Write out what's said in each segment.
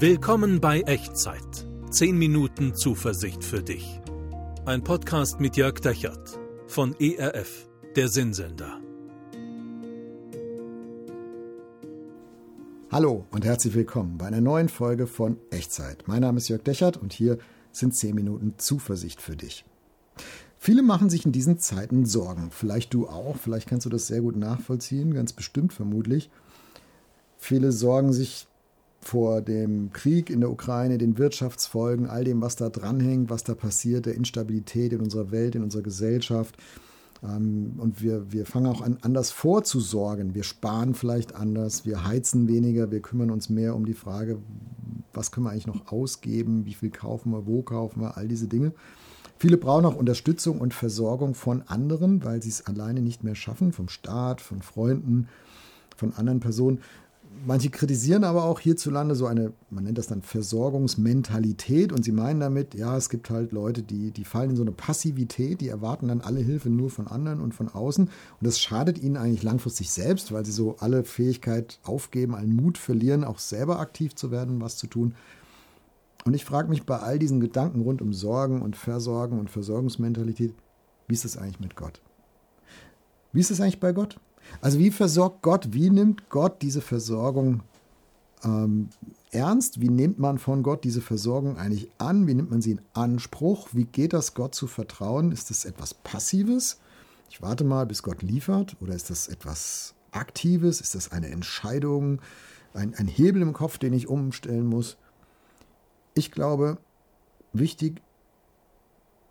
Willkommen bei Echtzeit. 10 Minuten Zuversicht für dich. Ein Podcast mit Jörg Dechert von ERF, der Sinnsender. Hallo und herzlich willkommen bei einer neuen Folge von Echtzeit. Mein Name ist Jörg Dechert und hier sind 10 Minuten Zuversicht für dich. Viele machen sich in diesen Zeiten Sorgen. Vielleicht du auch, vielleicht kannst du das sehr gut nachvollziehen, ganz bestimmt vermutlich. Viele sorgen sich vor dem Krieg in der Ukraine, den Wirtschaftsfolgen, all dem, was da dranhängt, was da passiert, der Instabilität in unserer Welt, in unserer Gesellschaft. Ähm, und wir, wir fangen auch an, anders vorzusorgen. Wir sparen vielleicht anders, wir heizen weniger, wir kümmern uns mehr um die Frage, was können wir eigentlich noch ausgeben, wie viel kaufen wir, wo kaufen wir, all diese Dinge. Viele brauchen auch Unterstützung und Versorgung von anderen, weil sie es alleine nicht mehr schaffen, vom Staat, von Freunden, von anderen Personen. Manche kritisieren aber auch hierzulande so eine, man nennt das dann Versorgungsmentalität und sie meinen damit, ja, es gibt halt Leute, die, die fallen in so eine Passivität, die erwarten dann alle Hilfe nur von anderen und von außen und das schadet ihnen eigentlich langfristig selbst, weil sie so alle Fähigkeit aufgeben, allen Mut verlieren, auch selber aktiv zu werden, was zu tun. Und ich frage mich bei all diesen Gedanken rund um Sorgen und Versorgen und Versorgungsmentalität, wie ist das eigentlich mit Gott? Wie ist es eigentlich bei Gott? Also wie versorgt Gott? Wie nimmt Gott diese Versorgung ähm, ernst? Wie nimmt man von Gott diese Versorgung eigentlich an? Wie nimmt man sie in Anspruch? Wie geht das Gott zu vertrauen? Ist das etwas Passives? Ich warte mal, bis Gott liefert? Oder ist das etwas Aktives? Ist das eine Entscheidung? Ein, ein Hebel im Kopf, den ich umstellen muss? Ich glaube, wichtig,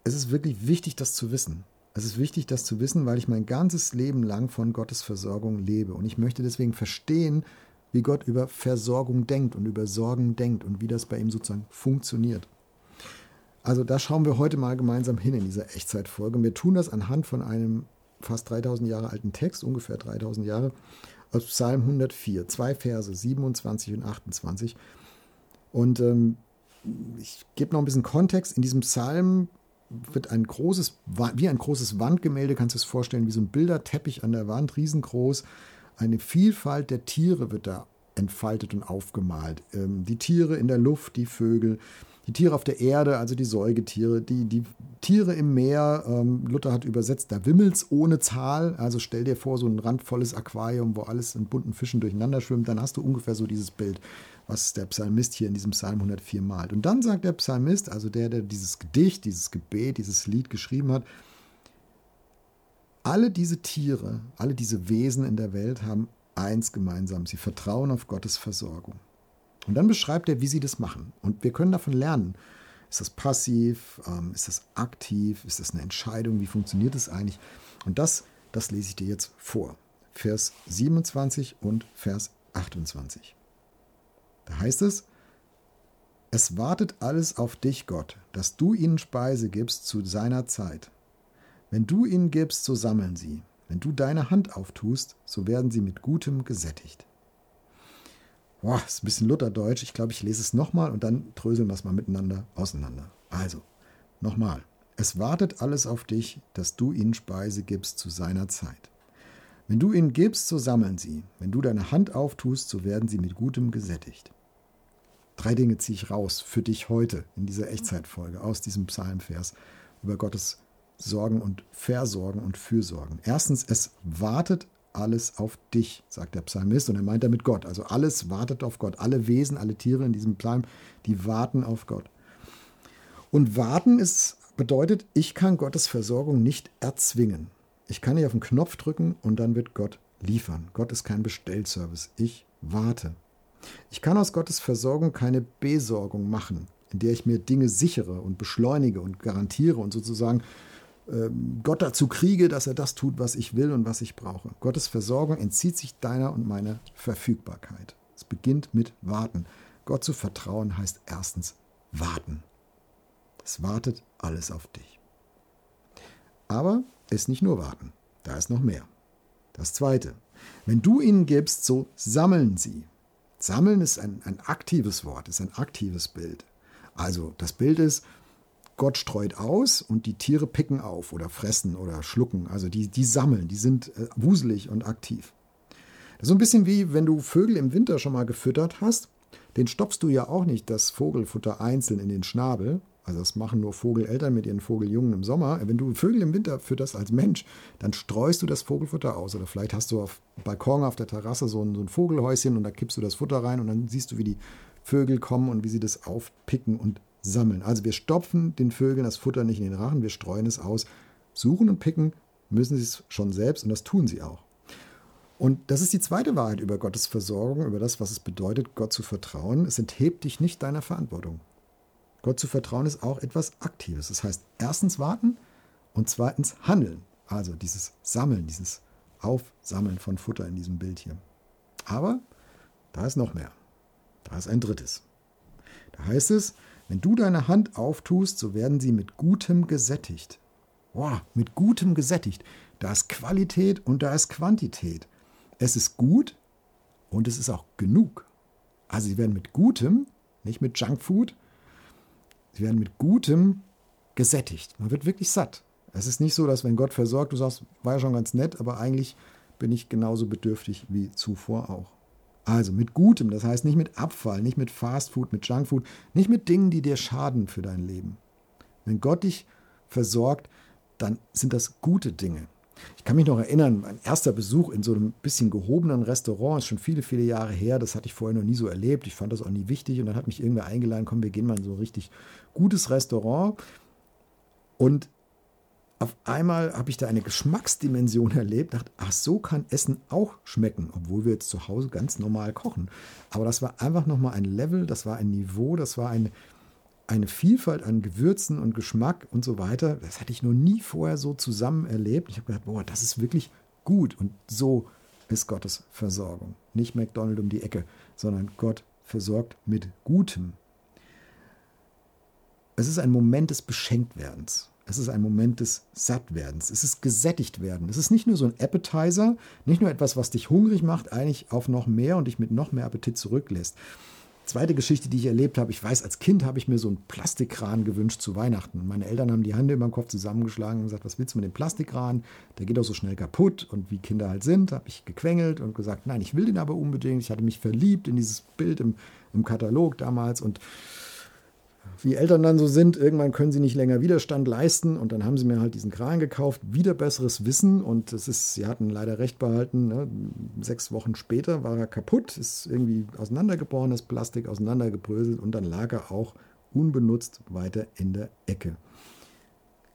es ist wirklich wichtig, das zu wissen. Es ist wichtig, das zu wissen, weil ich mein ganzes Leben lang von Gottes Versorgung lebe. Und ich möchte deswegen verstehen, wie Gott über Versorgung denkt und über Sorgen denkt und wie das bei ihm sozusagen funktioniert. Also da schauen wir heute mal gemeinsam hin in dieser Echtzeitfolge. Wir tun das anhand von einem fast 3000 Jahre alten Text, ungefähr 3000 Jahre, aus Psalm 104, zwei Verse, 27 und 28. Und ähm, ich gebe noch ein bisschen Kontext. In diesem Psalm wird ein großes, wie ein großes Wandgemälde, kannst du es vorstellen, wie so ein Bilderteppich an der Wand, riesengroß. Eine Vielfalt der Tiere wird da entfaltet und aufgemalt. Ähm, die Tiere in der Luft, die Vögel, die Tiere auf der Erde, also die Säugetiere, die, die Tiere im Meer. Ähm, Luther hat übersetzt, da wimmelt's ohne Zahl. Also stell dir vor, so ein randvolles Aquarium, wo alles in bunten Fischen durcheinander schwimmt, dann hast du ungefähr so dieses Bild was der Psalmist hier in diesem Psalm 104 malt. Und dann sagt der Psalmist, also der, der dieses Gedicht, dieses Gebet, dieses Lied geschrieben hat, alle diese Tiere, alle diese Wesen in der Welt haben eins gemeinsam. Sie vertrauen auf Gottes Versorgung. Und dann beschreibt er, wie sie das machen. Und wir können davon lernen. Ist das passiv? Ähm, ist das aktiv? Ist das eine Entscheidung? Wie funktioniert das eigentlich? Und das, das lese ich dir jetzt vor. Vers 27 und Vers 28. Da heißt es, es wartet alles auf dich, Gott, dass du ihnen Speise gibst zu seiner Zeit. Wenn du ihnen gibst, so sammeln sie. Wenn du deine Hand auftust, so werden sie mit Gutem gesättigt. Boah, ist ein bisschen Lutherdeutsch. Ich glaube, ich lese es nochmal und dann dröseln wir es mal miteinander auseinander. Also, nochmal. Es wartet alles auf dich, dass du ihnen Speise gibst zu seiner Zeit. Wenn du ihnen gibst, so sammeln sie. Wenn du deine Hand auftust, so werden sie mit Gutem gesättigt. Drei Dinge ziehe ich raus für dich heute in dieser Echtzeitfolge aus diesem Psalmvers über Gottes Sorgen und Versorgen und Fürsorgen. Erstens, es wartet alles auf dich, sagt der Psalmist, und er meint damit Gott. Also alles wartet auf Gott. Alle Wesen, alle Tiere in diesem Psalm, die warten auf Gott. Und warten ist, bedeutet, ich kann Gottes Versorgung nicht erzwingen. Ich kann nicht auf den Knopf drücken und dann wird Gott liefern. Gott ist kein Bestellservice. Ich warte. Ich kann aus Gottes Versorgung keine Besorgung machen, in der ich mir Dinge sichere und beschleunige und garantiere und sozusagen äh, Gott dazu kriege, dass er das tut, was ich will und was ich brauche. Gottes Versorgung entzieht sich deiner und meiner Verfügbarkeit. Es beginnt mit Warten. Gott zu vertrauen heißt erstens warten. Es wartet alles auf dich. Aber es ist nicht nur warten, da ist noch mehr. Das Zweite, wenn du ihnen gibst, so sammeln sie. Sammeln ist ein, ein aktives Wort, ist ein aktives Bild. Also das Bild ist, Gott streut aus und die Tiere picken auf oder fressen oder schlucken. Also die, die sammeln, die sind äh, wuselig und aktiv. Das ist so ein bisschen wie, wenn du Vögel im Winter schon mal gefüttert hast Den stopfst du ja auch nicht das Vogelfutter einzeln in den Schnabel. Also das machen nur Vogeleltern mit ihren Vogeljungen im Sommer. Wenn du Vögel im Winter fütterst als Mensch, dann streust du das Vogelfutter aus. Oder vielleicht hast du auf Balkon auf der Terrasse so ein, so ein Vogelhäuschen und da kippst du das Futter rein und dann siehst du, wie die Vögel kommen und wie sie das aufpicken und sammeln. Also wir stopfen den Vögeln das Futter nicht in den Rachen, wir streuen es aus. Suchen und picken müssen sie es schon selbst und das tun sie auch. Und das ist die zweite Wahrheit über Gottes Versorgung, über das, was es bedeutet, Gott zu vertrauen. Es enthebt dich nicht deiner Verantwortung. Gott zu vertrauen ist auch etwas Aktives. Das heißt, erstens warten und zweitens handeln. Also dieses Sammeln, dieses Aufsammeln von Futter in diesem Bild hier. Aber da ist noch mehr. Da ist ein drittes. Da heißt es, wenn du deine Hand auftust, so werden sie mit Gutem gesättigt. Boah, mit Gutem gesättigt. Da ist Qualität und da ist Quantität. Es ist gut und es ist auch genug. Also sie werden mit Gutem, nicht mit Junkfood, sie werden mit Gutem gesättigt. Man wird wirklich satt. Es ist nicht so, dass wenn Gott versorgt, du sagst, war ja schon ganz nett, aber eigentlich bin ich genauso bedürftig wie zuvor auch. Also mit Gutem, das heißt nicht mit Abfall, nicht mit Fastfood, mit Junkfood, nicht mit Dingen, die dir schaden für dein Leben. Wenn Gott dich versorgt, dann sind das gute Dinge. Ich kann mich noch erinnern, mein erster Besuch in so einem bisschen gehobenen Restaurant ist schon viele, viele Jahre her. Das hatte ich vorher noch nie so erlebt. Ich fand das auch nie wichtig. Und dann hat mich irgendwer eingeladen, komm, wir gehen mal in so ein richtig gutes Restaurant. Und auf einmal habe ich da eine Geschmacksdimension erlebt, dachte, ach, so kann Essen auch schmecken, obwohl wir jetzt zu Hause ganz normal kochen. Aber das war einfach nochmal ein Level, das war ein Niveau, das war eine, eine Vielfalt an Gewürzen und Geschmack und so weiter. Das hatte ich noch nie vorher so zusammen erlebt. Ich habe gedacht, boah, das ist wirklich gut. Und so ist Gottes Versorgung. Nicht McDonald um die Ecke, sondern Gott versorgt mit Gutem. Es ist ein Moment des Beschenktwerdens. Es ist ein Moment des Sattwerdens. Es ist gesättigt werden. Es ist nicht nur so ein Appetizer, nicht nur etwas, was dich hungrig macht, eigentlich auf noch mehr und dich mit noch mehr Appetit zurücklässt. Zweite Geschichte, die ich erlebt habe, ich weiß, als Kind habe ich mir so einen Plastikkran gewünscht zu Weihnachten. Meine Eltern haben die Hände über den Kopf zusammengeschlagen und gesagt, was willst du mit dem Plastikkran? Der geht auch so schnell kaputt. Und wie Kinder halt sind, habe ich gequengelt und gesagt, nein, ich will den aber unbedingt. Ich hatte mich verliebt in dieses Bild im, im Katalog damals und wie Eltern dann so sind, irgendwann können sie nicht länger Widerstand leisten und dann haben sie mir halt diesen Kran gekauft, wieder besseres Wissen und es ist, sie hatten leider recht behalten, ne? sechs Wochen später war er kaputt, ist irgendwie auseinandergebrochen, das Plastik auseinandergebröselt und dann lag er auch unbenutzt weiter in der Ecke.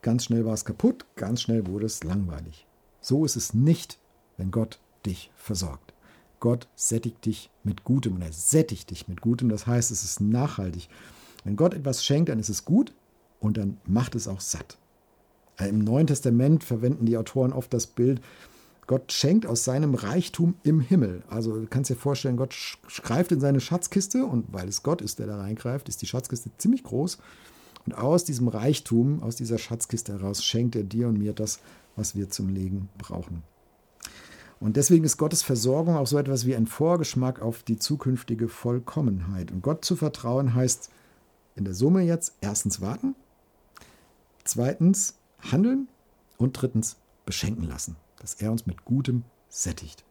Ganz schnell war es kaputt, ganz schnell wurde es langweilig. So ist es nicht, wenn Gott dich versorgt. Gott sättigt dich mit Gutem und er sättigt dich mit Gutem, das heißt, es ist nachhaltig. Wenn Gott etwas schenkt, dann ist es gut und dann macht es auch satt. Äh, Im Neuen Testament verwenden die Autoren oft das Bild, Gott schenkt aus seinem Reichtum im Himmel. Also du kannst dir vorstellen, Gott greift in seine Schatzkiste und weil es Gott ist, der da reingreift, ist die Schatzkiste ziemlich groß. Und aus diesem Reichtum, aus dieser Schatzkiste heraus, schenkt er dir und mir das, was wir zum Leben brauchen. Und deswegen ist Gottes Versorgung auch so etwas wie ein Vorgeschmack auf die zukünftige Vollkommenheit. Und Gott zu vertrauen heißt, in der Summe jetzt erstens warten, zweitens handeln und drittens beschenken lassen, dass er uns mit Gutem sättigt.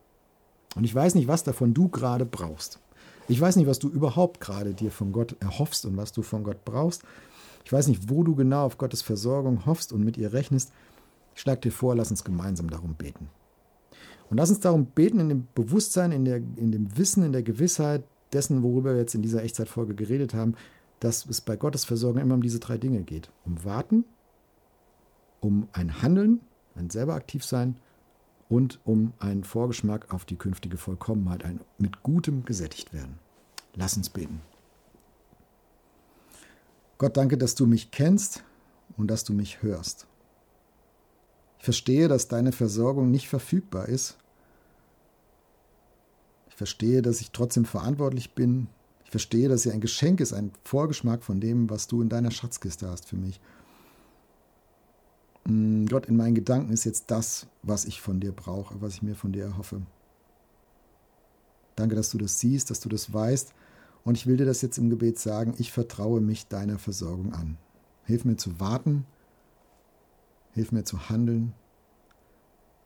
Und ich weiß nicht, was davon du gerade brauchst. Ich weiß nicht, was du überhaupt gerade dir von Gott erhoffst und was du von Gott brauchst. Ich weiß nicht, wo du genau auf Gottes Versorgung hoffst und mit ihr rechnest. Ich schlage dir vor, lass uns gemeinsam darum beten. Und lass uns darum beten in dem Bewusstsein, in, der, in dem Wissen, in der Gewissheit dessen, worüber wir jetzt in dieser Echtzeitfolge geredet haben, dass es bei Gottes Versorgung immer um diese drei Dinge geht. Um Warten, um ein Handeln, ein selber aktiv sein und um einen Vorgeschmack auf die künftige Vollkommenheit, ein mit Gutem gesättigt werden. Lass uns beten. Gott, danke, dass du mich kennst und dass du mich hörst. Ich verstehe, dass deine Versorgung nicht verfügbar ist. Ich verstehe, dass ich trotzdem verantwortlich bin verstehe, dass sie ein Geschenk ist, ein Vorgeschmack von dem, was du in deiner Schatzkiste hast für mich. Mm, Gott, in meinen Gedanken ist jetzt das, was ich von dir brauche, was ich mir von dir erhoffe. Danke, dass du das siehst, dass du das weißt. Und ich will dir das jetzt im Gebet sagen, ich vertraue mich deiner Versorgung an. Hilf mir zu warten, hilf mir zu handeln,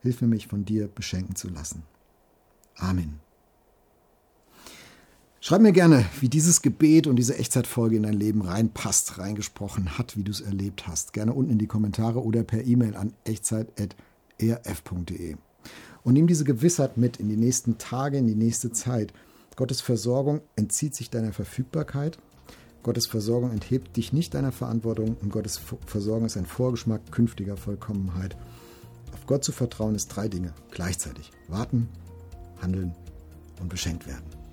hilf mir mich von dir beschenken zu lassen. Amen. Schreib mir gerne, wie dieses Gebet und diese Echtzeitfolge in dein Leben reinpasst, reingesprochen hat, wie du es erlebt hast. Gerne unten in die Kommentare oder per E-Mail an echtzeit.erf.de. Und nimm diese Gewissheit mit in die nächsten Tage, in die nächste Zeit. Gottes Versorgung entzieht sich deiner Verfügbarkeit. Gottes Versorgung enthebt dich nicht deiner Verantwortung und Gottes Versorgung ist ein Vorgeschmack künftiger Vollkommenheit. Auf Gott zu vertrauen ist drei Dinge gleichzeitig. Warten, handeln und beschenkt werden.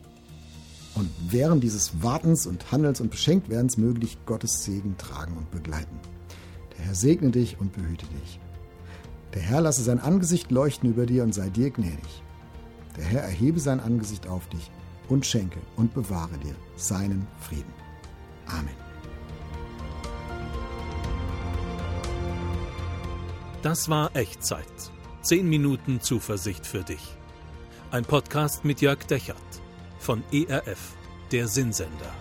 Und während dieses Wartens und Handelns und Beschenktwerdens möge dich Gottes Segen tragen und begleiten. Der Herr segne dich und behüte dich. Der Herr lasse sein Angesicht leuchten über dir und sei dir gnädig. Der Herr erhebe sein Angesicht auf dich und schenke und bewahre dir seinen Frieden. Amen. Das war Echtzeit. Zehn Minuten Zuversicht für dich. Ein Podcast mit Jörg Dechert von ERF, der Sinnsender.